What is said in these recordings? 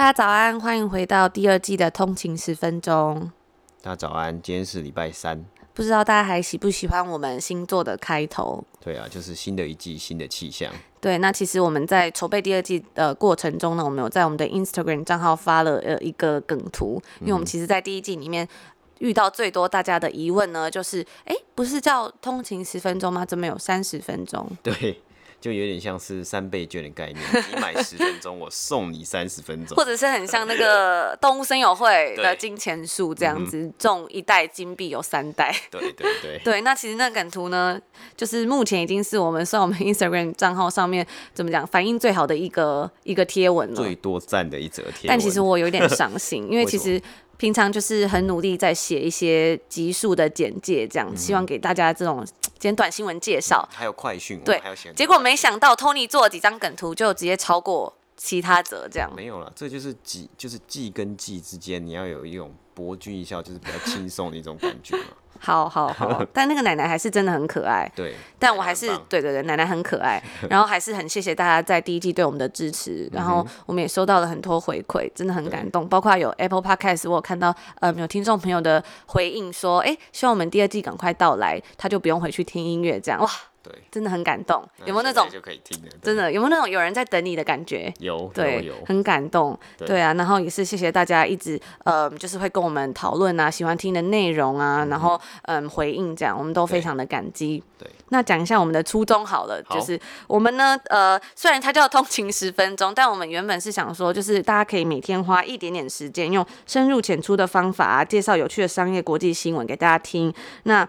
大家早安，欢迎回到第二季的通勤十分钟。大家早安，今天是礼拜三。不知道大家还喜不喜欢我们星座的开头？对啊，就是新的一季，新的气象。对，那其实我们在筹备第二季的过程中呢，我们有在我们的 Instagram 账号发了呃一个梗图，因为我们其实，在第一季里面遇到最多大家的疑问呢，就是哎，不是叫通勤十分钟吗？怎么有三十分钟？对。就有点像是三倍券的概念，你买十分钟，我送你三十分钟，或者是很像那个 动物森友会的金钱树这样子，中一袋金币有三袋。对对对。对，那其实那梗图呢，就是目前已经是我们算我们 Instagram 账号上面怎么讲反应最好的一个一个贴文了，最多赞的一则贴文。但其实我有点伤心，因为其实。平常就是很努力在写一些集数的简介，这样、嗯、希望给大家这种简短新闻介绍、嗯，还有快讯，对，还有结果没想到 Tony 做了几张梗图，就直接超过其他者，这样。没有了，这就是季，就是季跟季之间，你要有一种博君一笑，就是比较轻松的一种感觉嘛。好好好，但那个奶奶还是真的很可爱。对，但我还是对对对，奶奶很可爱。然后还是很谢谢大家在第一季对我们的支持，然后我们也收到了很多回馈，真的很感动。包括有 Apple Podcast，我有看到呃有听众朋友的回应说，哎，希望我们第二季赶快到来，他就不用回去听音乐这样哇。对，真的很感动。有没有那种就可以听的？真的有没有那种有人在等你的感觉？有，对，有，很感动。对啊，然后也是谢谢大家一直呃，就是会跟我们讨论啊，喜欢听的内容啊，然后嗯回应这样，我们都非常的感激。对，那讲一下我们的初衷好了，就是我们呢呃，虽然它叫通勤十分钟，但我们原本是想说，就是大家可以每天花一点点时间，用深入浅出的方法啊，介绍有趣的商业国际新闻给大家听。那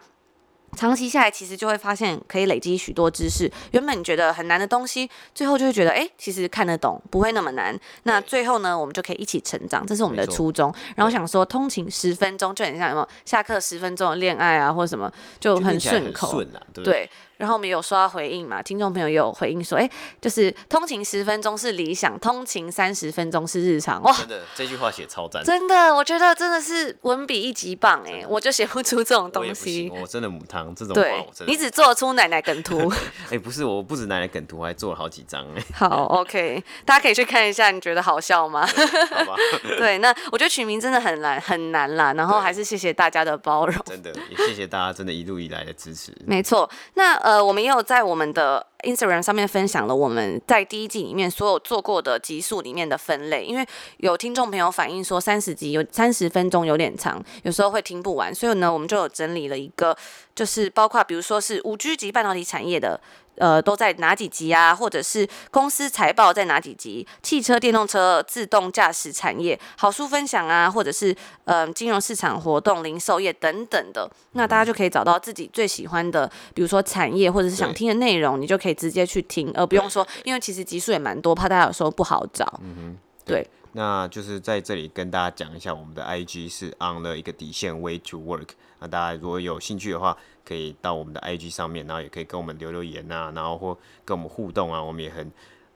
长期下来，其实就会发现可以累积许多知识。原本你觉得很难的东西，最后就会觉得，哎，其实看得懂，不会那么难。那最后呢，我们就可以一起成长，这是我们的初衷。然后想说，通勤十分钟就很像有没有下课十分钟的恋爱啊，或者什么，就很顺口，顺啊，对。对然后我们有收到回应嘛？听众朋友也有回应说，哎，就是通勤十分钟是理想，通勤三十分钟是日常。哇，真的这句话写超赞，真的，我觉得真的是文笔一级棒哎，我就写不出这种东西。我，我真的母汤这种话，对，你只做出奶奶梗图。哎，不是，我不止奶奶梗图，我还做了好几张哎。好，OK，大家可以去看一下，你觉得好笑吗？好吧。对，那我觉得取名真的很难很难啦，然后还是谢谢大家的包容。真的，也谢谢大家真的一路以来的支持。没错，那呃，呃我们也有在。我们的 Instagram 上面分享了我们在第一季里面所有做过的集数里面的分类，因为有听众朋友反映说三十集有三十分钟有点长，有时候会听不完，所以呢，我们就有整理了一个，就是包括比如说是五 G 级半导体产业的。呃，都在哪几集啊？或者是公司财报在哪几集？汽车、电动车、自动驾驶产业、好书分享啊，或者是呃金融市场活动、零售业等等的，那大家就可以找到自己最喜欢的，比如说产业或者是想听的内容，你就可以直接去听，而不用说，因为其实集数也蛮多，怕大家有时候不好找。嗯哼，对。那就是在这里跟大家讲一下，我们的 IG 是 on 了一个底线 way to work。那大家如果有兴趣的话，可以到我们的 IG 上面，然后也可以跟我们留留言啊，然后或跟我们互动啊，我们也很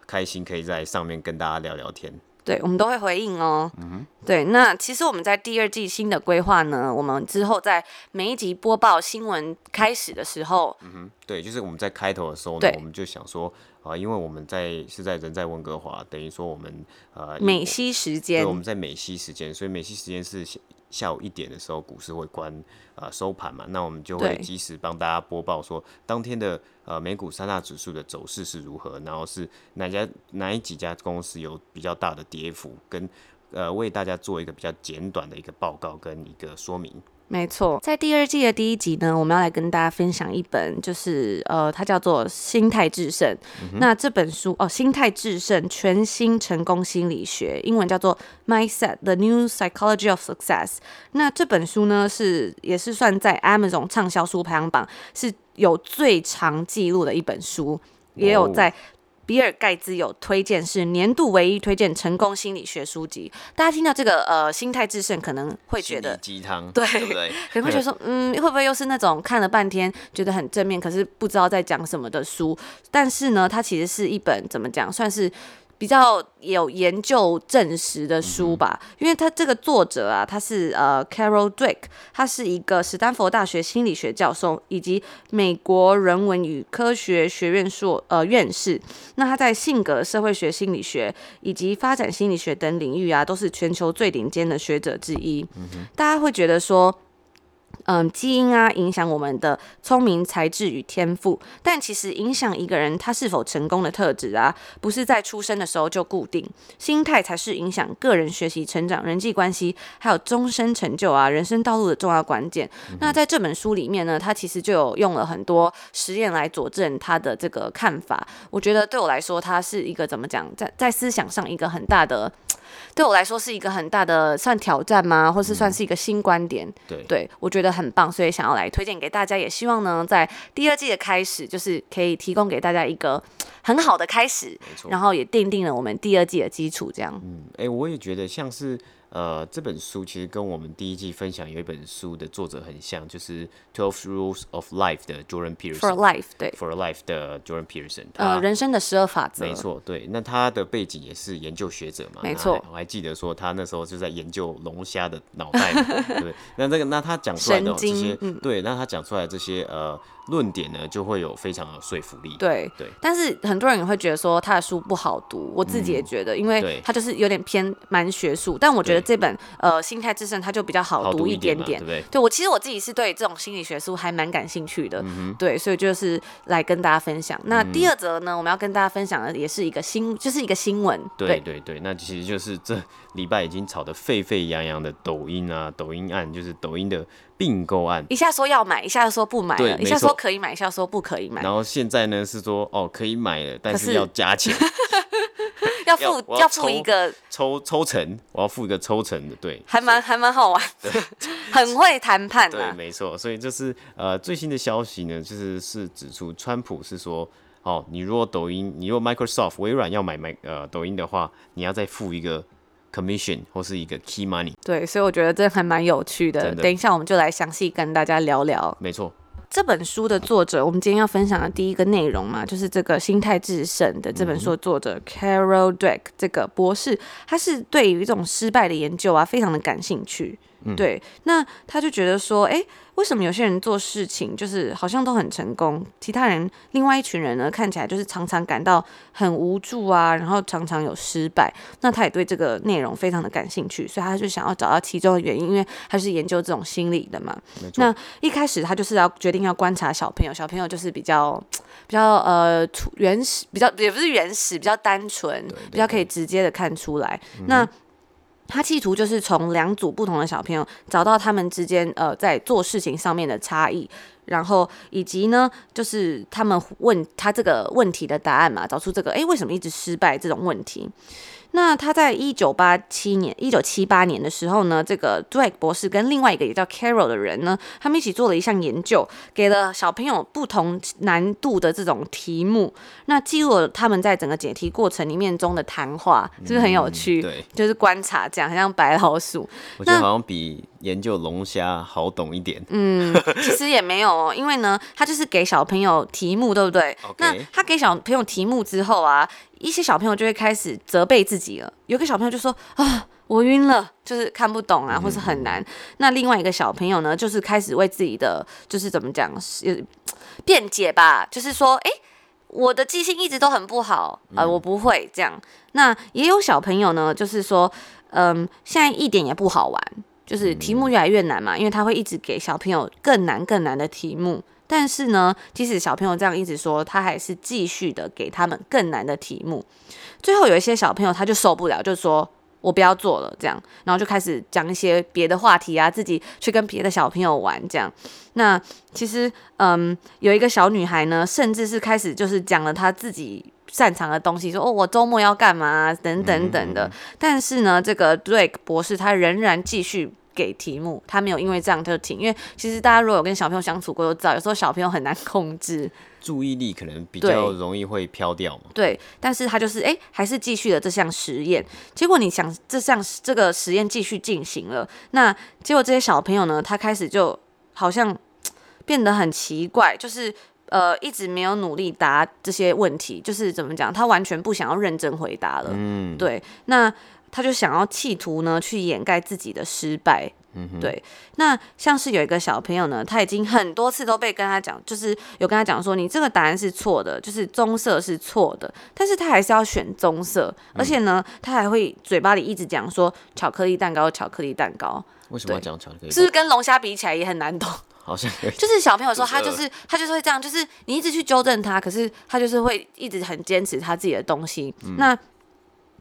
开心可以在上面跟大家聊聊天。对，我们都会回应哦。嗯哼，对，那其实我们在第二季新的规划呢，我们之后在每一集播报新闻开始的时候，嗯哼，对，就是我们在开头的时候呢，我们就想说。啊，因为我们在是在人在温哥华，等于说我们呃美西时间，对，我们在美西时间，所以美西时间是下午一点的时候，股市会关呃收盘嘛，那我们就会及时帮大家播报说当天的呃美股三大指数的走势是如何，然后是哪家哪几家公司有比较大的跌幅，跟呃为大家做一个比较简短的一个报告跟一个说明。没错，在第二季的第一集呢，我们要来跟大家分享一本，就是呃，它叫做《心态制胜》。嗯。那这本书哦，《心态制胜：全新成功心理学》，英文叫做《Mindset: The New Psychology of Success》。那这本书呢，是也是算在 Amazon 畅销书排行榜是有最长记录的一本书，也有在比尔盖茨有推荐是年度唯一推荐成功心理学书籍。大家听到这个呃心态致胜，可能会觉得鸡汤，对，对不对？可能会觉得说，嗯，会不会又是那种看了半天觉得很正面，可是不知道在讲什么的书？但是呢，它其实是一本怎么讲，算是。比较有研究证实的书吧，因为他这个作者啊，他是呃 Carol Dweck，他是一个史丹佛大学心理学教授，以及美国人文与科学学院硕呃院士。那他在性格、社会学心理学以及发展心理学等领域啊，都是全球最顶尖的学者之一。大家会觉得说。嗯，基因啊，影响我们的聪明才智与天赋，但其实影响一个人他是否成功的特质啊，不是在出生的时候就固定，心态才是影响个人学习成长、人际关系，还有终身成就啊，人生道路的重要关键。嗯、那在这本书里面呢，他其实就有用了很多实验来佐证他的这个看法。我觉得对我来说，他是一个怎么讲，在在思想上一个很大的。对我来说是一个很大的算挑战吗？或是算是一个新观点？嗯、对，对我觉得很棒，所以想要来推荐给大家。也希望呢，在第二季的开始，就是可以提供给大家一个很好的开始。然后也奠定了我们第二季的基础。这样，嗯，哎，我也觉得像是。呃，这本书其实跟我们第一季分享有一本书的作者很像，就是《Twelve Rules of Life》的 Jordan Peterson。For Life，对。For Life 的 Jordan Peterson。呃，人生的十二法则。没错，对。那他的背景也是研究学者嘛？没错。我还记得说他那时候就在研究龙虾的脑袋嘛，对。那这个，那他讲出来的这些，嗯、对，那他讲出来这些呃。论点呢，就会有非常有说服力。对对，但是很多人也会觉得说他的书不好读，我自己也觉得，因为他就是有点偏蛮学术。但我觉得这本呃心态致胜，它就比较好读一点点。对，对我其实我自己是对这种心理学书还蛮感兴趣的。对，所以就是来跟大家分享。那第二则呢，我们要跟大家分享的也是一个新，就是一个新闻。对对对，那其实就是这礼拜已经炒得沸沸扬扬的抖音啊，抖音案就是抖音的。并购案，一下说要买，一下说不买了，一下说可以买，一下说不可以买。然后现在呢是说哦可以买了，但是要加钱，要付要，要付一个抽抽成，我要付一个抽成的，对，还蛮还蛮好玩的，很会谈判。对，没错，所以就是呃最新的消息呢，就是是指出川普是说哦，你如果抖音，你如果 Microsoft 微软要买买呃抖音的话，你要再付一个。Commission 或是一个 key money，对，所以我觉得这还蛮有趣的。的等一下我们就来详细跟大家聊聊。没错，这本书的作者，我们今天要分享的第一个内容嘛，就是这个心态制胜的这本书的作者、嗯、Carol Dweck 这个博士，他是对于这种失败的研究啊，非常的感兴趣。嗯、对，那他就觉得说，哎。为什么有些人做事情就是好像都很成功，其他人另外一群人呢，看起来就是常常感到很无助啊，然后常常有失败。那他也对这个内容非常的感兴趣，所以他就想要找到其中的原因，因为他是研究这种心理的嘛。那一开始他就是要决定要观察小朋友，小朋友就是比较比较呃原始，比较也不是原始，比较单纯，比较可以直接的看出来。嗯、那他企图就是从两组不同的小朋友找到他们之间呃在做事情上面的差异，然后以及呢就是他们问他这个问题的答案嘛，找出这个诶，为什么一直失败这种问题。那他在一九八七年、一九七八年的时候呢，这个 Dweck 博士跟另外一个也叫 Carol 的人呢，他们一起做了一项研究，给了小朋友不同难度的这种题目，那记录了他们在整个解题过程里面中的谈话，是不是很有趣？嗯、对，就是观察这样，很像白老鼠。我觉得好像比研究龙虾好懂一点。嗯，其实也没有哦，因为呢，他就是给小朋友题目，对不对. 那他给小朋友题目之后啊。一些小朋友就会开始责备自己了。有个小朋友就说：“啊，我晕了，就是看不懂啊，或是很难。”那另外一个小朋友呢，就是开始为自己的就是怎么讲，辩解吧，就是说：“哎，我的记性一直都很不好，呃，我不会这样。”那也有小朋友呢，就是说：“嗯，现在一点也不好玩，就是题目越来越难嘛，因为他会一直给小朋友更难更难的题目。”但是呢，即使小朋友这样一直说，他还是继续的给他们更难的题目。最后有一些小朋友他就受不了，就说我不要做了，这样，然后就开始讲一些别的话题啊，自己去跟别的小朋友玩这样。那其实，嗯，有一个小女孩呢，甚至是开始就是讲了她自己擅长的东西，说哦，我周末要干嘛等等等的。但是呢，这个 Drake 博士他仍然继续。给题目，他没有因为这样就停。因为其实大家如果有跟小朋友相处过，都知道有时候小朋友很难控制，注意力可能比较容易会飘掉嘛。对，但是他就是哎、欸，还是继续了这项实验。结果你想，这项这个实验继续进行了，那结果这些小朋友呢，他开始就好像变得很奇怪，就是。呃，一直没有努力答这些问题，就是怎么讲，他完全不想要认真回答了。嗯，对，那他就想要企图呢去掩盖自己的失败。嗯，对。那像是有一个小朋友呢，他已经很多次都被跟他讲，就是有跟他讲说，你这个答案是错的，就是棕色是错的，但是他还是要选棕色，而且呢，他还会嘴巴里一直讲说巧克力蛋糕，巧克力蛋糕。为什么要讲巧克力？是不是跟龙虾比起来也很难懂？好像就是小朋友说他就是他就是会这样，就是你一直去纠正他，可是他就是会一直很坚持他自己的东西。嗯、那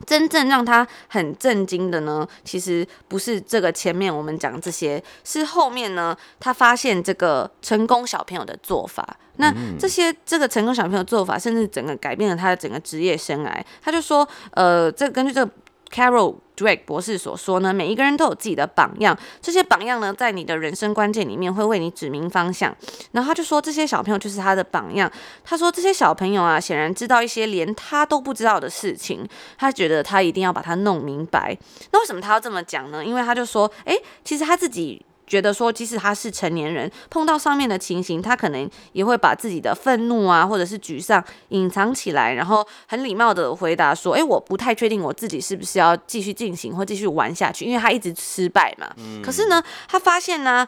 真正让他很震惊的呢，其实不是这个前面我们讲这些，是后面呢，他发现这个成功小朋友的做法。那这些这个成功小朋友的做法，甚至整个改变了他的整个职业生涯。他就说，呃，这根据这个。Carol Drake 博士所说呢，每一个人都有自己的榜样，这些榜样呢，在你的人生关键里面会为你指明方向。然后他就说，这些小朋友就是他的榜样。他说，这些小朋友啊，显然知道一些连他都不知道的事情，他觉得他一定要把它弄明白。那为什么他要这么讲呢？因为他就说，诶，其实他自己。觉得说，即使他是成年人，碰到上面的情形，他可能也会把自己的愤怒啊，或者是沮丧隐藏起来，然后很礼貌的回答说：“诶，我不太确定我自己是不是要继续进行或继续玩下去，因为他一直失败嘛。嗯。可是呢，他发现呢，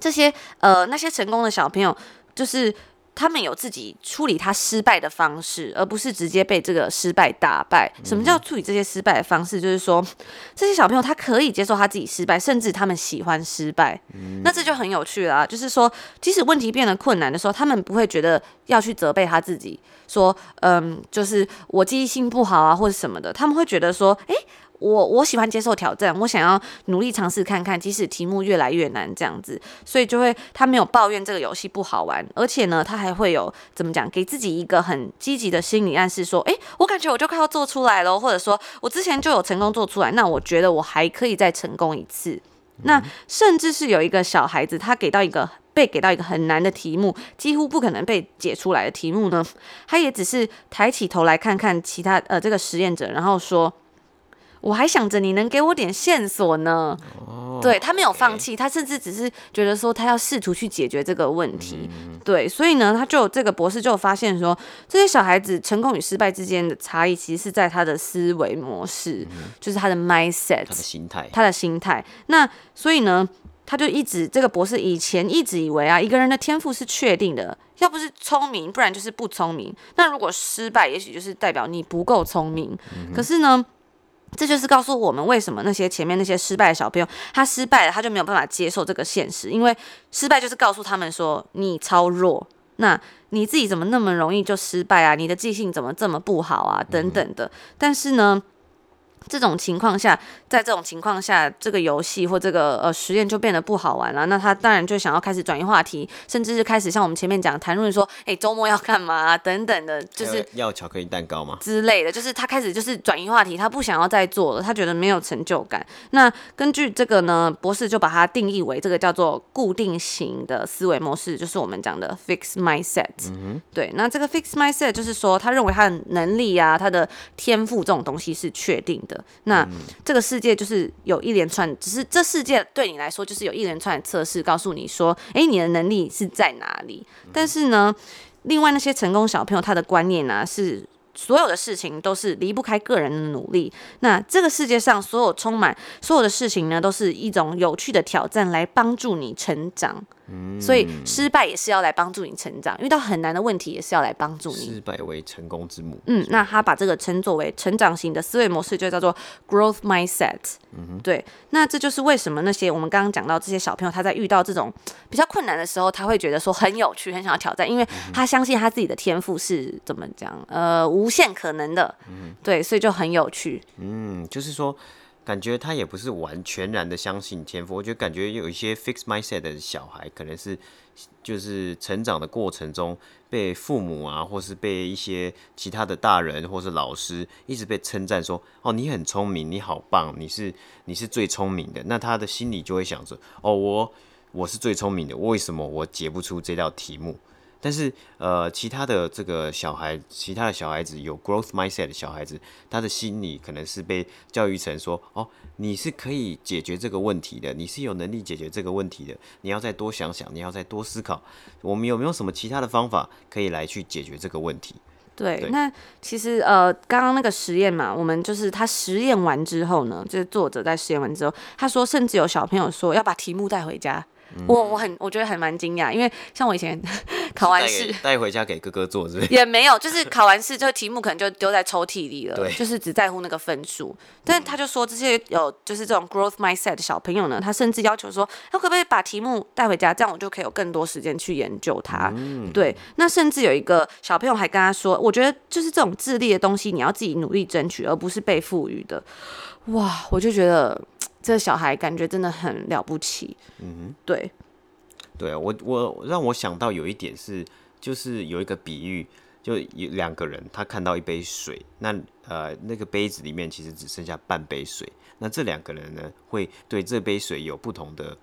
这些呃那些成功的小朋友，就是。他们有自己处理他失败的方式，而不是直接被这个失败打败。什么叫处理这些失败的方式？就是说，这些小朋友他可以接受他自己失败，甚至他们喜欢失败。那这就很有趣了啊。就是说，即使问题变得困难的时候，他们不会觉得要去责备他自己，说，嗯，就是我记忆性不好啊，或者什么的。他们会觉得说，诶。我我喜欢接受挑战，我想要努力尝试看看，即使题目越来越难这样子，所以就会他没有抱怨这个游戏不好玩，而且呢，他还会有怎么讲，给自己一个很积极的心理暗示，说，诶，我感觉我就快要做出来了，或者说我之前就有成功做出来，那我觉得我还可以再成功一次。那甚至是有一个小孩子，他给到一个被给到一个很难的题目，几乎不可能被解出来的题目呢，他也只是抬起头来看看其他呃这个实验者，然后说。我还想着你能给我点线索呢。Oh, 对，他没有放弃他甚至只是觉得说他要试图去解决这个问题。嗯、对，所以呢，他就这个博士就发现说，这些小孩子成功与失败之间的差异，其实是在他的思维模式，嗯、就是他的 mindset，他的心态，他的心态。那所以呢，他就一直这个博士以前一直以为啊，一个人的天赋是确定的，要不是聪明，不然就是不聪明。那如果失败，也许就是代表你不够聪明。嗯、可是呢？这就是告诉我们，为什么那些前面那些失败的小朋友，他失败了，他就没有办法接受这个现实，因为失败就是告诉他们说你超弱，那你自己怎么那么容易就失败啊？你的记性怎么这么不好啊？等等的。但是呢，这种情况下，在这种情况下，这个游戏或这个呃实验就变得不好玩了。那他当然就想要开始转移话题，甚至是开始像我们前面讲谈论说，哎，周末要干嘛啊？等等的，就是要巧克力蛋糕吗？之类的，就是他开始就是转移话题，他不想要再做了，他觉得没有成就感。那根据这个呢，博士就把它定义为这个叫做固定型的思维模式，就是我们讲的 fixed mindset。嗯。对，那这个 fixed mindset 就是说，他认为他的能力啊，他的天赋这种东西是确定的。那这个世界就是有一连串，只是这世界对你来说就是有一连串的测试，告诉你说，诶，你的能力是在哪里？但是呢，另外那些成功小朋友他的观念呢、啊，是所有的事情都是离不开个人的努力。那这个世界上所有充满所有的事情呢，都是一种有趣的挑战，来帮助你成长。所以失败也是要来帮助你成长，遇到很难的问题也是要来帮助你。失败为成功之母。嗯，那他把这个称作为成长型的思维模式，就叫做 growth mindset。嗯哼，对。那这就是为什么那些我们刚刚讲到这些小朋友，他在遇到这种比较困难的时候，他会觉得说很有趣，很想要挑战，因为他相信他自己的天赋是怎么讲，呃，无限可能的。嗯，对，所以就很有趣。嗯，就是说。感觉他也不是完全然的相信天赋，我觉得感觉有一些 fix mindset 的小孩，可能是就是成长的过程中被父母啊，或是被一些其他的大人或是老师一直被称赞说，哦，你很聪明，你好棒，你是你是最聪明的，那他的心里就会想着，哦，我我是最聪明的，为什么我解不出这道题目？但是，呃，其他的这个小孩，其他的小孩子有 growth mindset 的小孩子，他的心理可能是被教育成说，哦，你是可以解决这个问题的，你是有能力解决这个问题的，你要再多想想，你要再多思考，我们有没有什么其他的方法可以来去解决这个问题？对那其实呃，刚刚那个实验嘛，我们就是他实验完之后呢，就是作者在实验完之后，他说，甚至有小朋友说要把题目带回家。我我很我觉得还蛮惊讶，因为像我以前 考完试带回家给哥哥做，是不是？也没有，就是考完试这个题目可能就丢在抽屉里了，对，就是只在乎那个分数。但是他就说这些有就是这种 growth mindset 的小朋友呢，他甚至要求说，他可不可以把题目带回家，这样我就可以有更多时间去研究它。嗯，对。那甚至有一个小朋友还跟他说，我觉得就是这种智力的东西，你要自己努力争取，而不是被赋予的。哇，我就觉得。这小孩感觉真的很了不起，嗯哼，对，对我我让我想到有一点是，就是有一个比喻，就有两个人，他看到一杯水，那呃那个杯子里面其实只剩下半杯水，那这两个人呢会对这杯水有不同的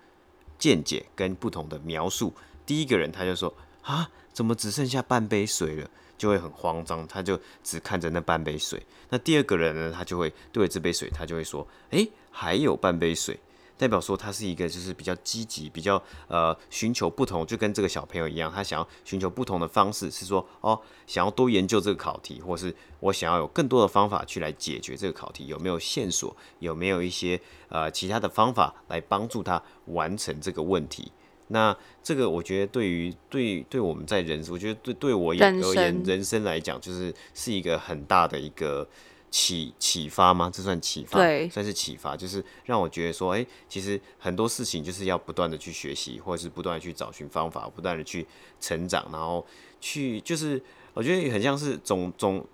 见解跟不同的描述。第一个人他就说啊，怎么只剩下半杯水了？就会很慌张，他就只看着那半杯水。那第二个人呢，他就会对这杯水，他就会说：“诶，还有半杯水。”代表说他是一个就是比较积极、比较呃寻求不同，就跟这个小朋友一样，他想要寻求不同的方式，是说哦，想要多研究这个考题，或是我想要有更多的方法去来解决这个考题，有没有线索？有没有一些呃其他的方法来帮助他完成这个问题？那这个我觉得对于对对我们在人生，我觉得对对我而言人生来讲，就是是一个很大的一个启启发吗？这算启发？对，算是启发，就是让我觉得说，哎，其实很多事情就是要不断的去学习，或者是不断的去找寻方法，不断的去成长，然后去就是我觉得很像是总总。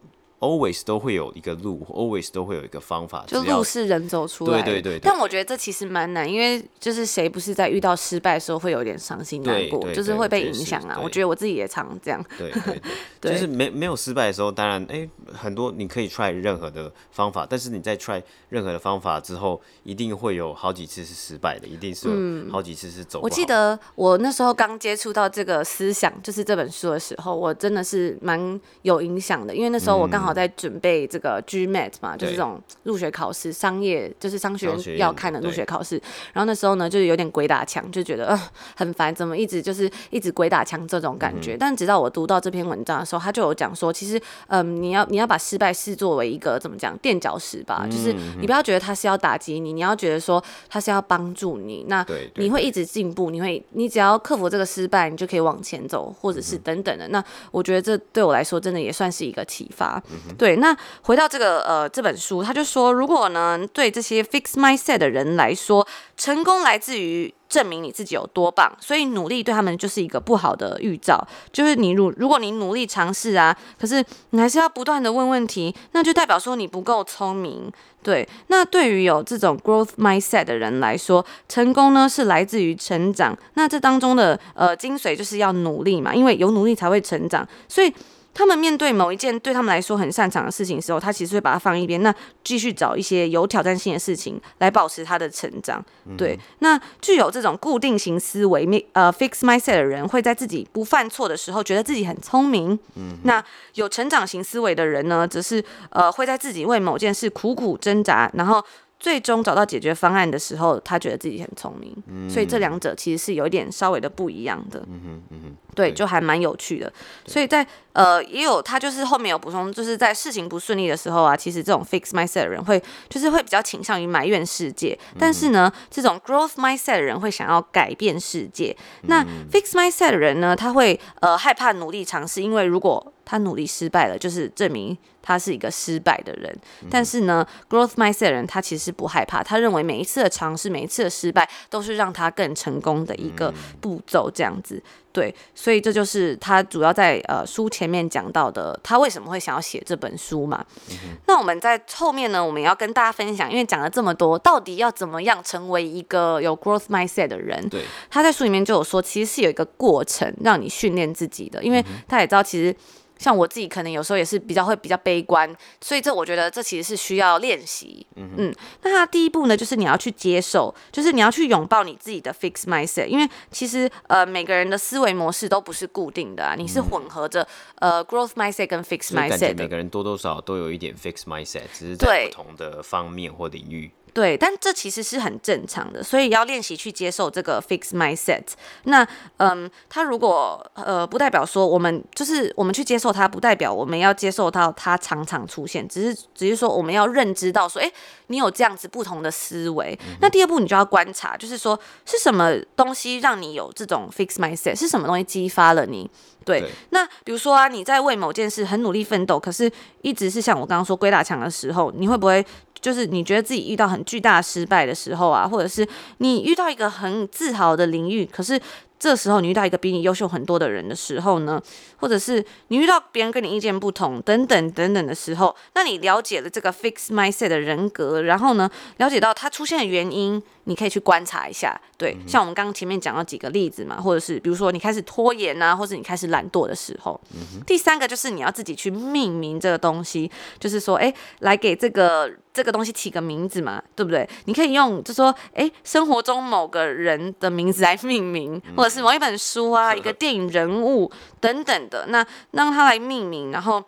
Always 都会有一个路，Always 都会有一个方法，就路是人走出来的。对对对，对。但我觉得这其实蛮难，因为就是谁不是在遇到失败的时候会有点伤心难过，就是会被影响啊。我觉得我自己也常这样。对对对，对。就是没没有失败的时候，当然哎，很多你可以 try 任何的方法，但是你在 try 任何的方法之后，一定会有好几次是失败的，一定是有好几次是走。我记得我那时候刚接触到这个思想，就是这本书的时候，我真的是蛮有影响的，因为那时候我刚好。在准备这个 GMAT 嘛，就是这种入学考试，商业就是商学院要看的入学考试。然后那时候呢，就是有点鬼打墙，就觉得呃很烦，怎么一直就是一直鬼打墙这种感觉。嗯、但直到我读到这篇文章的时候，他就有讲说，其实嗯，你要你要把失败视作为一个怎么讲垫脚石吧，嗯、就是你不要觉得他是要打击你，你要觉得说他是要帮助你。那你会一直进步，你会你只要克服这个失败，你就可以往前走，或者是等等的。嗯、那我觉得这对我来说真的也算是一个启发。对，那回到这个呃这本书，他就说，如果呢对这些 fix mindset 的人来说，成功来自于证明你自己有多棒，所以努力对他们就是一个不好的预兆。就是你如如果你努力尝试啊，可是你还是要不断的问问题，那就代表说你不够聪明。对，那对于有这种 growth mindset 的人来说，成功呢是来自于成长。那这当中的呃精髓就是要努力嘛，因为有努力才会成长，所以。他们面对某一件对他们来说很擅长的事情的时候，他其实会把它放一边，那继续找一些有挑战性的事情来保持他的成长。对，那具有这种固定型思维，呃，fixed mindset 的人会在自己不犯错的时候觉得自己很聪明。嗯那有成长型思维的人呢，则是呃会在自己为某件事苦苦挣扎，然后。最终找到解决方案的时候，他觉得自己很聪明，嗯、所以这两者其实是有一点稍微的不一样的。嗯哼，嗯哼，对，就还蛮有趣的。所以在呃，也有他就是后面有补充，就是在事情不顺利的时候啊，其实这种 fixed mindset 的人会就是会比较倾向于埋怨世界，但是呢，这种 growth mindset 的人会想要改变世界。那 fixed mindset 的人呢，他会呃害怕努力尝试，因为如果他努力失败了，就是证明他是一个失败的人。嗯、但是呢，growth mindset 的人他其实不害怕，他认为每一次的尝试，每一次的失败都是让他更成功的一个步骤。这样子，对，所以这就是他主要在呃书前面讲到的，他为什么会想要写这本书嘛。嗯、那我们在后面呢，我们也要跟大家分享，因为讲了这么多，到底要怎么样成为一个有 growth mindset 的人？对，他在书里面就有说，其实是有一个过程让你训练自己的，因为他也知道其实。像我自己可能有时候也是比较会比较悲观，所以这我觉得这其实是需要练习。嗯嗯，那他第一步呢，就是你要去接受，就是你要去拥抱你自己的 fixed mindset，因为其实呃每个人的思维模式都不是固定的啊，你是混合着、嗯、呃 growth mindset 跟 fixed mindset 的。每个人多多少少都有一点 fixed mindset，只是在不同的方面或领域。对，但这其实是很正常的，所以要练习去接受这个 fixed mindset。那，嗯，他如果呃不代表说我们就是我们去接受它，不代表我们要接受到它常常出现，只是只是说我们要认知到说，哎，你有这样子不同的思维。嗯、那第二步你就要观察，就是说是什么东西让你有这种 fixed mindset，是什么东西激发了你？对，对那比如说啊，你在为某件事很努力奋斗，可是一直是像我刚刚说鬼打墙的时候，你会不会？就是你觉得自己遇到很巨大失败的时候啊，或者是你遇到一个很自豪的领域，可是这时候你遇到一个比你优秀很多的人的时候呢，或者是你遇到别人跟你意见不同等等等等的时候，那你了解了这个 fixed mindset 的人格，然后呢，了解到它出现的原因，你可以去观察一下。对，像我们刚刚前面讲到几个例子嘛，或者是比如说你开始拖延啊，或者你开始懒惰的时候。嗯、第三个就是你要自己去命名这个东西，就是说，哎，来给这个。这个东西起个名字嘛，对不对？你可以用，就说，哎，生活中某个人的名字来命名，嗯、或者是某一本书啊，一个电影人物等等的，那让他来命名，然后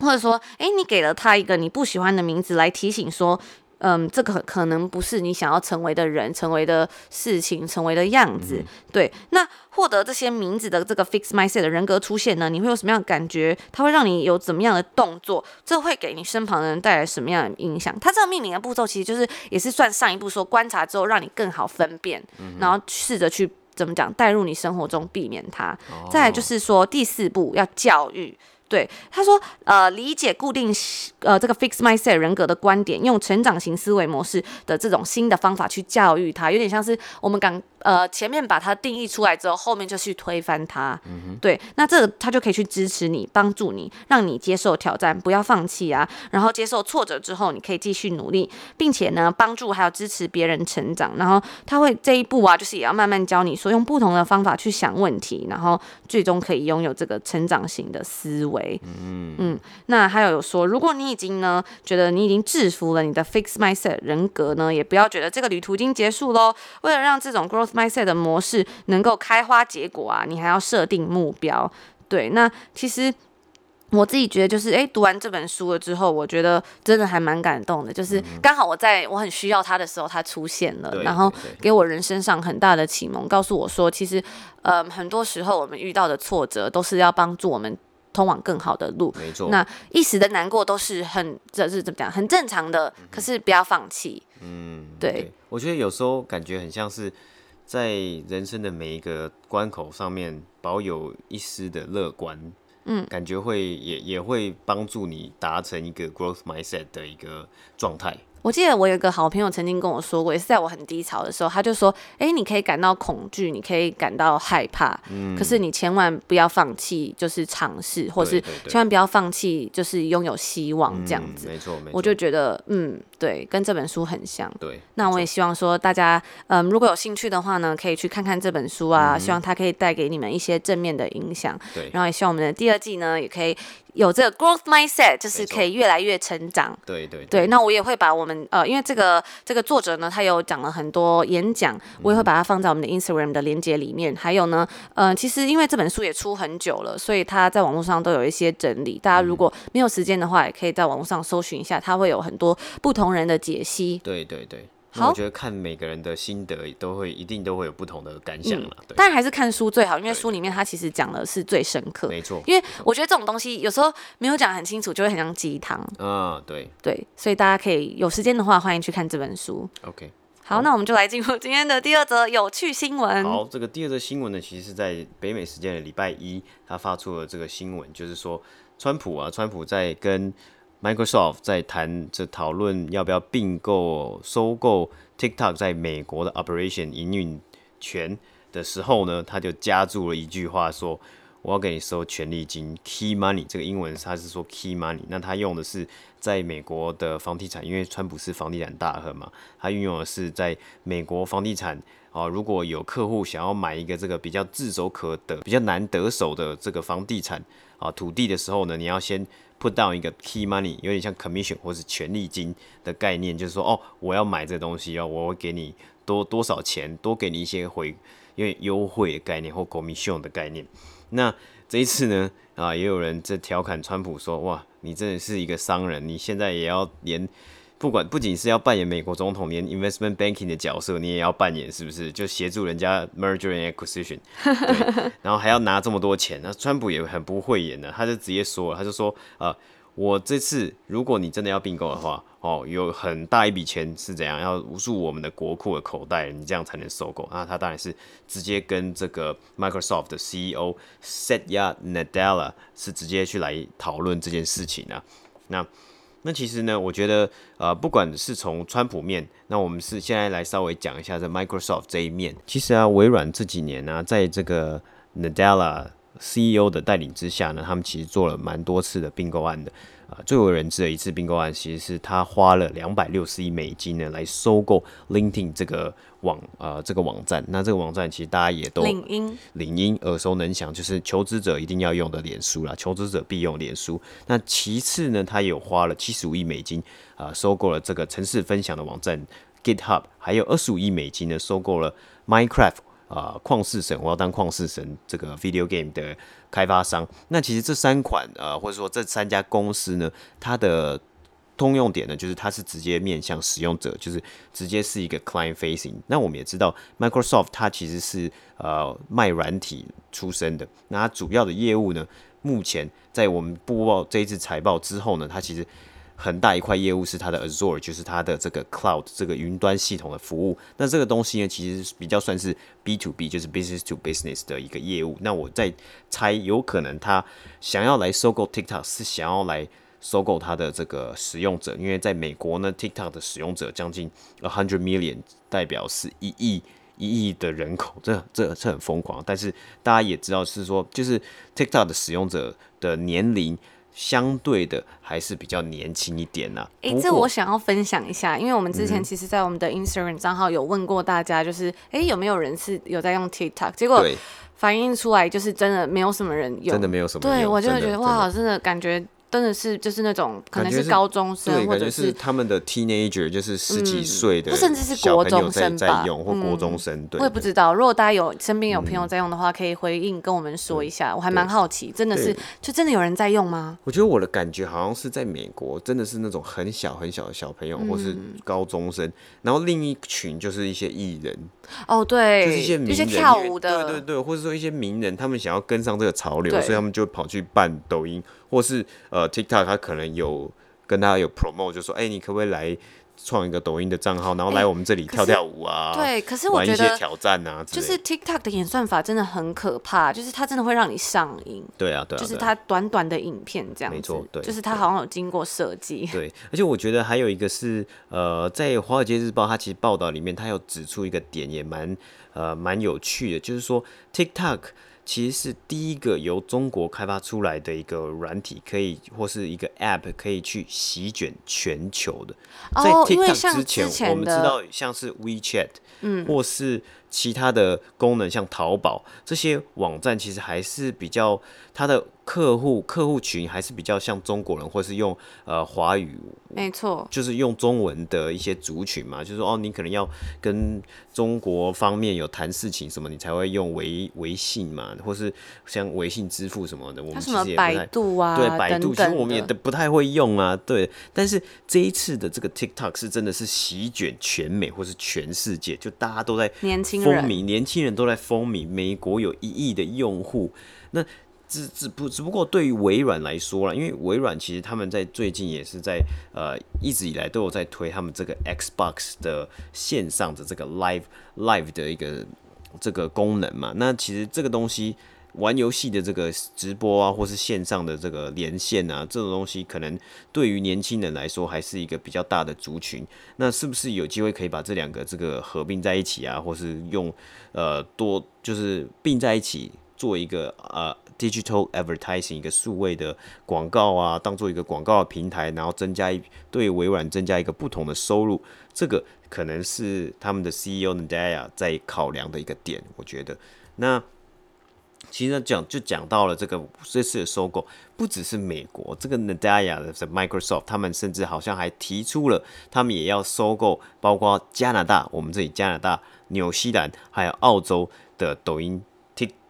或者说，哎，你给了他一个你不喜欢的名字来提醒说。嗯，这个可能不是你想要成为的人、成为的事情、成为的样子。嗯、对，那获得这些名字的这个 mindset 的人格出现呢，你会有什么样的感觉？它会让你有怎么样的动作？这会给你身旁的人带来什么样的影响？它这个命名的步骤其实就是也是算上一步说观察之后，让你更好分辨，嗯、然后试着去怎么讲带入你生活中，避免它。哦、再来就是说第四步要教育。对，他说，呃，理解固定，呃，这个 fixed mindset 人格的观点，用成长型思维模式的这种新的方法去教育他，有点像是我们刚。呃，前面把它定义出来之后，后面就去推翻它。嗯哼，对，那这个他就可以去支持你，帮助你，让你接受挑战，不要放弃啊。然后接受挫折之后，你可以继续努力，并且呢，帮助还有支持别人成长。然后他会这一步啊，就是也要慢慢教你说，用不同的方法去想问题，然后最终可以拥有这个成长型的思维。嗯嗯，那还有有说，如果你已经呢，觉得你已经制服了你的 fixed mindset 人格呢，也不要觉得这个旅途已经结束喽。为了让这种 growth mindset 的模式能够开花结果啊，你还要设定目标。对，那其实我自己觉得就是，哎，读完这本书了之后，我觉得真的还蛮感动的。就是刚好我在我很需要它的时候，它出现了，然后给我人生上很大的启蒙，告诉我说，其实，呃，很多时候我们遇到的挫折，都是要帮助我们通往更好的路。没错，那一时的难过都是很，这是怎么讲，很正常的。可是不要放弃。嗯，对，我觉得有时候感觉很像是。在人生的每一个关口上面，保有一丝的乐观，嗯，感觉会也也会帮助你达成一个 growth mindset 的一个状态。我记得我有一个好朋友曾经跟我说过，也是在我很低潮的时候，他就说：“哎，你可以感到恐惧，你可以感到害怕，嗯，可是你千万不要放弃，就是尝试，或是千万不要放弃，就是拥有希望这样子。”没错，没错。我就觉得，嗯，对，跟这本书很像。对。那我也希望说，大家，嗯，如果有兴趣的话呢，可以去看看这本书啊，希望它可以带给你们一些正面的影响。对。然后也希望我们的第二季呢，也可以。有这个 growth mindset，就是可以越来越成长。对对对，对。那我也会把我们呃，因为这个这个作者呢，他有讲了很多演讲，我也会把它放在我们的 Instagram 的连接里面。还有呢，呃，其实因为这本书也出很久了，所以他在网络上都有一些整理。大家如果没有时间的话，也可以在网络上搜寻一下，他会有很多不同人的解析。对对对。好，我觉得看每个人的心得都会一定都会有不同的感想了。嗯、对，但还是看书最好，因为书里面它其实讲的是最深刻。没错，因为我觉得这种东西有时候没有讲很清楚，就会很像鸡汤。嗯，对对，所以大家可以有时间的话，欢迎去看这本书。OK，好，好，那我们就来进入今天的第二则有趣新闻。好，这个第二则新闻呢，其实是在北美时间的礼拜一，他发出了这个新闻，就是说川普啊，川普在跟 Microsoft 在谈这讨论要不要并购收购 TikTok 在美国的 operation 营运权，的时候呢，他就加注了一句话说：“我要给你收权利金 （key money）。”这个英文他是说 “key money”，那他用的是在美国的房地产，因为川普是房地产大亨嘛，他运用的是在美国房地产啊，如果有客户想要买一个这个比较炙手可得、比较难得手的这个房地产啊土地的时候呢，你要先 put down 一个 key money，有点像 commission 或是权利金的概念，就是说哦，我要买这东西哦，我会给你多多少钱，多给你一些回。因为优惠的概念或 commission 的概念，那这一次呢，啊，也有人在调侃川普说，哇，你真的是一个商人，你现在也要连不管不仅是要扮演美国总统，连 investment banking 的角色你也要扮演，是不是？就协助人家 merger and acquisition，对，然后还要拿这么多钱，那川普也很不会演的，他就直接说了，他就说，啊。我这次，如果你真的要并购的话，哦，有很大一笔钱是怎样要入我们的国库的口袋，你这样才能收购。那他当然是直接跟这个 Microsoft 的 CEO Satya Nadella 是直接去来讨论这件事情啊。那那其实呢，我觉得呃，不管是从川普面，那我们是现在来稍微讲一下这 Microsoft 这一面。其实啊，微软这几年呢、在这个 Nadella CEO 的带领之下呢，他们其实做了蛮多次的并购案的啊、呃。最为人知的一次并购案，其实是他花了两百六十亿美金呢来收购 LinkedIn 这个网呃这个网站。那这个网站其实大家也都领英领英耳熟能详，就是求职者一定要用的脸书啦，求职者必用脸书。那其次呢，他也有花了七十五亿美金啊、呃，收购了这个城市分享的网站 GitHub，还有二十五亿美金呢，收购了 Minecraft。啊，旷世神，我要当旷世神这个 video game 的开发商。那其实这三款呃，或者说这三家公司呢，它的通用点呢，就是它是直接面向使用者，就是直接是一个 client facing。那我们也知道，Microsoft 它其实是呃卖软体出身的。那它主要的业务呢，目前在我们播报这一次财报之后呢，它其实。很大一块业务是它的 Azure，就是它的这个 Cloud 这个云端系统的服务。那这个东西呢，其实比较算是 B to B，就是 Business to Business 的一个业务。那我在猜，有可能他想要来收购 TikTok，是想要来收购它的这个使用者，因为在美国呢，TikTok 的使用者将近 a hundred million，代表是一亿一亿的人口，这这这很疯狂。但是大家也知道是说，就是 TikTok 的使用者的年龄。相对的还是比较年轻一点呐、啊。哎、欸，这我想要分享一下，因为我们之前其实，在我们的 Instagram 账号有问过大家，就是哎、欸，有没有人是有在用 TikTok？结果反映出来就是真的没有什么人用，真的没有什么人。对，我就会觉得哇，真的感觉。真的是就是那种可能是高中生，或者是，他们的 teenager，就是十几岁的，甚至是国中生在用，或国中生。对，我也不知道。如果大家有身边有朋友在用的话，可以回应跟我们说一下。我还蛮好奇，真的是就真的有人在用吗？我觉得我的感觉好像是在美国，真的是那种很小很小的小朋友，或是高中生。然后另一群就是一些艺人。哦，对，就是一些，一些跳舞的，对对对，或者说一些名人，他们想要跟上这个潮流，所以他们就跑去办抖音，或是呃 TikTok，他可能有跟他有 promote，就说，哎、欸，你可不可以来？创一个抖音的账号，然后来我们这里跳跳舞啊，欸、对，可是我觉得挑战啊，就是 TikTok 的演算法真的很可怕，就是它真的会让你上瘾。对啊，对啊，就是它短短的影片这样子，没错，对，就是它好像有经过设计。对，而且我觉得还有一个是，呃，在华尔街日报它其实报道里面，它有指出一个点，也蛮呃蛮有趣的，就是说 TikTok。其实是第一个由中国开发出来的一个软体，可以或是一个 App 可以去席卷全球的。在 TikTok 之前，我们知道像是 WeChat，嗯，或是其他的功能，像淘宝这些网站，其实还是比较它的。客户客户群还是比较像中国人，或是用呃华语，没错，就是用中文的一些族群嘛，就是说哦，你可能要跟中国方面有谈事情什么，你才会用微微信嘛，或是像微信支付什么的，我们其实也不太百度啊，对，百度其实我们也不太会用啊，对。但是这一次的这个 TikTok 是真的是席卷全美或是全世界，就大家都在年轻风靡，年轻人都在风靡，美国有一亿的用户，那。只只不只不过对于微软来说啦，因为微软其实他们在最近也是在呃一直以来都有在推他们这个 Xbox 的线上的这个 Live Live 的一个这个功能嘛。那其实这个东西玩游戏的这个直播啊，或是线上的这个连线啊，这种东西可能对于年轻人来说还是一个比较大的族群。那是不是有机会可以把这两个这个合并在一起啊，或是用呃多就是并在一起做一个呃 digital advertising 一个数位的广告啊，当做一个广告平台，然后增加一对微软增加一个不同的收入，这个可能是他们的 CEO Nadella 在考量的一个点，我觉得那。其实讲就讲到了这个这次的收购，不只是美国这个 Nadella 的 Microsoft，他们甚至好像还提出了，他们也要收购，包括加拿大，我们这里加拿大、纽西兰还有澳洲的抖音。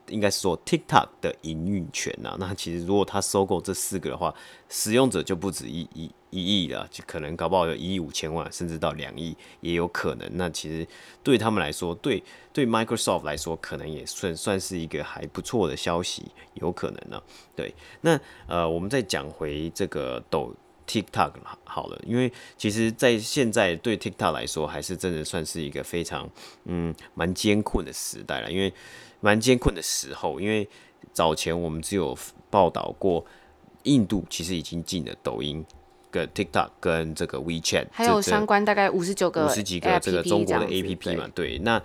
应该是说 TikTok 的营运权呐，那其实如果他收购这四个的话，使用者就不止一一一亿了，就可能搞不好有一亿五千万，甚至到两亿也有可能。那其实对他们来说，对对 Microsoft 来说，可能也算算是一个还不错的消息，有可能呢。对，那呃，我们再讲回这个抖 TikTok 好了，因为其实，在现在对 TikTok 来说，还是真的算是一个非常嗯蛮艰困的时代了，因为。蛮艰困的时候，因为早前我们只有报道过，印度其实已经进了抖音、跟 TikTok 跟这个 WeChat，还有相关大概五十九个、五十几个这个中国的 APP 嘛，对，对，那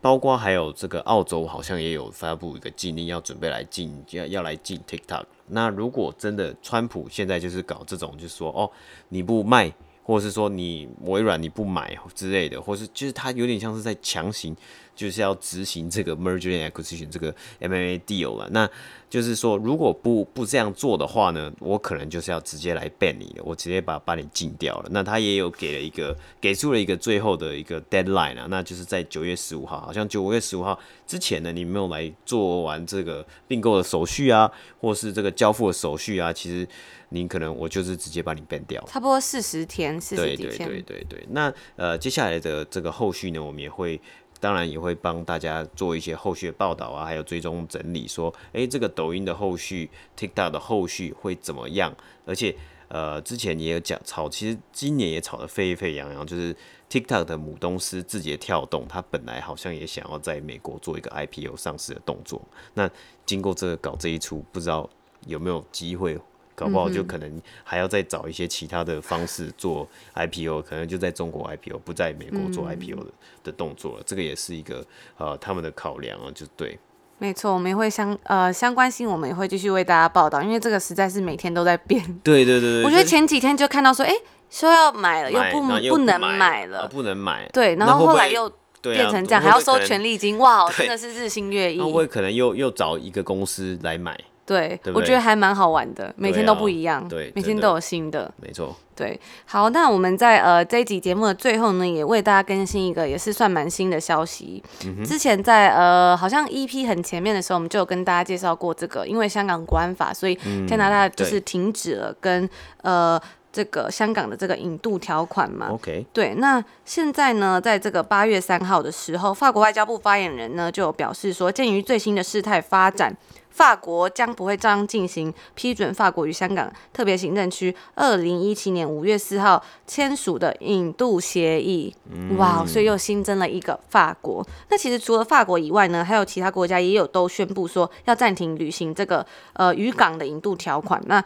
包括还有这个澳洲好像也有发布一个禁令，要准备来进，要要来进 TikTok。那如果真的川普现在就是搞这种，就是说哦，你不卖。或者是说你微软你不买之类的，或是就是他有点像是在强行就是要执行这个 merger and acquisition 这个 MMA deal 了。那就是说如果不不这样做的话呢，我可能就是要直接来 ban 你了，我直接把把你禁掉了。那他也有给了一个给出了一个最后的一个 deadline 啊，那就是在九月十五号，好像九月十五号之前呢，你没有来做完这个并购的手续啊，或是这个交付的手续啊，其实。你可能我就是直接把你 ban 掉，差不多四十天，四十几天。对对对对对。那呃，接下来的这个后续呢，我们也会，当然也会帮大家做一些后续的报道啊，还有追踪整理，说，哎，这个抖音的后续，TikTok 的后续会怎么样？而且，呃，之前也有讲炒，其实今年也炒得沸沸扬扬，就是 TikTok 的母公司字节跳动，它本来好像也想要在美国做一个 IPO 上市的动作。那经过这个搞这一出，不知道有没有机会？搞不好就可能还要再找一些其他的方式做 IPO，可能就在中国 IPO，不在美国做 IPO 的的动作了。这个也是一个呃他们的考量啊，就对。没错，我们也会相呃相关性，我们也会继续为大家报道，因为这个实在是每天都在变。对对对对。我觉得前几天就看到说，哎，说要买了，又不不能买了，不能买。对，然后后来又变成这样，还要收权利金，哇，真的是日新月异。会不会可能又又找一个公司来买？对，对对，我觉得还蛮好玩的，每天都不一样，对啊，对，每天都有新的，没错。对，好，那我们在呃这一集节目的最后呢，也为大家更新一个也是算蛮新的消息。嗯、之前在呃好像 EP 很前面的时候，我们就有跟大家介绍过这个，因为香港国安法，所以加拿大就是停止了跟、嗯、呃这个香港的这个引渡条款嘛。OK，对，那现在呢，在这个八月三号的时候，法国外交部发言人呢就有表示说，鉴于最新的事态发展。法国将不会照样进行批准法国与香港特别行政区二零一七年五月四号签署的引渡协议。哇，所以又新增了一个法国。那其实除了法国以外呢，还有其他国家也有都宣布说要暂停履行这个呃渔港的引渡条款。那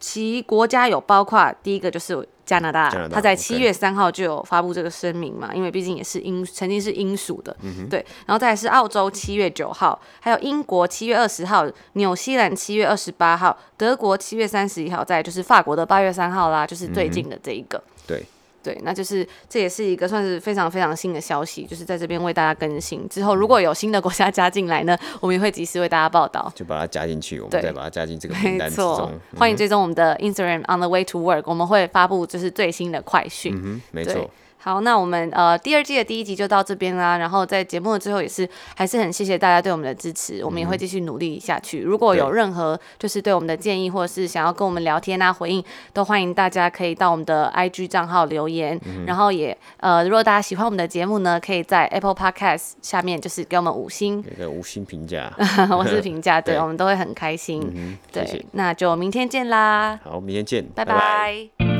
其国家有包括第一个就是加拿大，他在七月三号就有发布这个声明嘛，因为毕竟也是英曾经是英属的，对。然后再来是澳洲七月九号，还有英国七月二十号，纽西兰七月二十八号，德国七月三十一号，再来就是法国的八月三号啦，就是最近的这一个，对。对，那就是这也是一个算是非常非常新的消息，就是在这边为大家更新。之后如果有新的国家加进来呢，我们也会及时为大家报道，就把它加进去，我们再把它加进这个名单之中。没错，欢迎追踪我们的 Instagram on the way to work，我们会发布就是最新的快讯。嗯，没错。好，那我们呃第二季的第一集就到这边啦。然后在节目的最后也是还是很谢谢大家对我们的支持，我们也会继续努力下去。如果有任何就是对我们的建议，或者是想要跟我们聊天啊回应，都欢迎大家可以到我们的 IG 账号留言。嗯、然后也呃如果大家喜欢我们的节目呢，可以在 Apple Podcast 下面就是给我们五星，给个五星评价，我是评价，对，对我们都会很开心。嗯、对谢谢，那就明天见啦。好，明天见，拜拜。拜拜。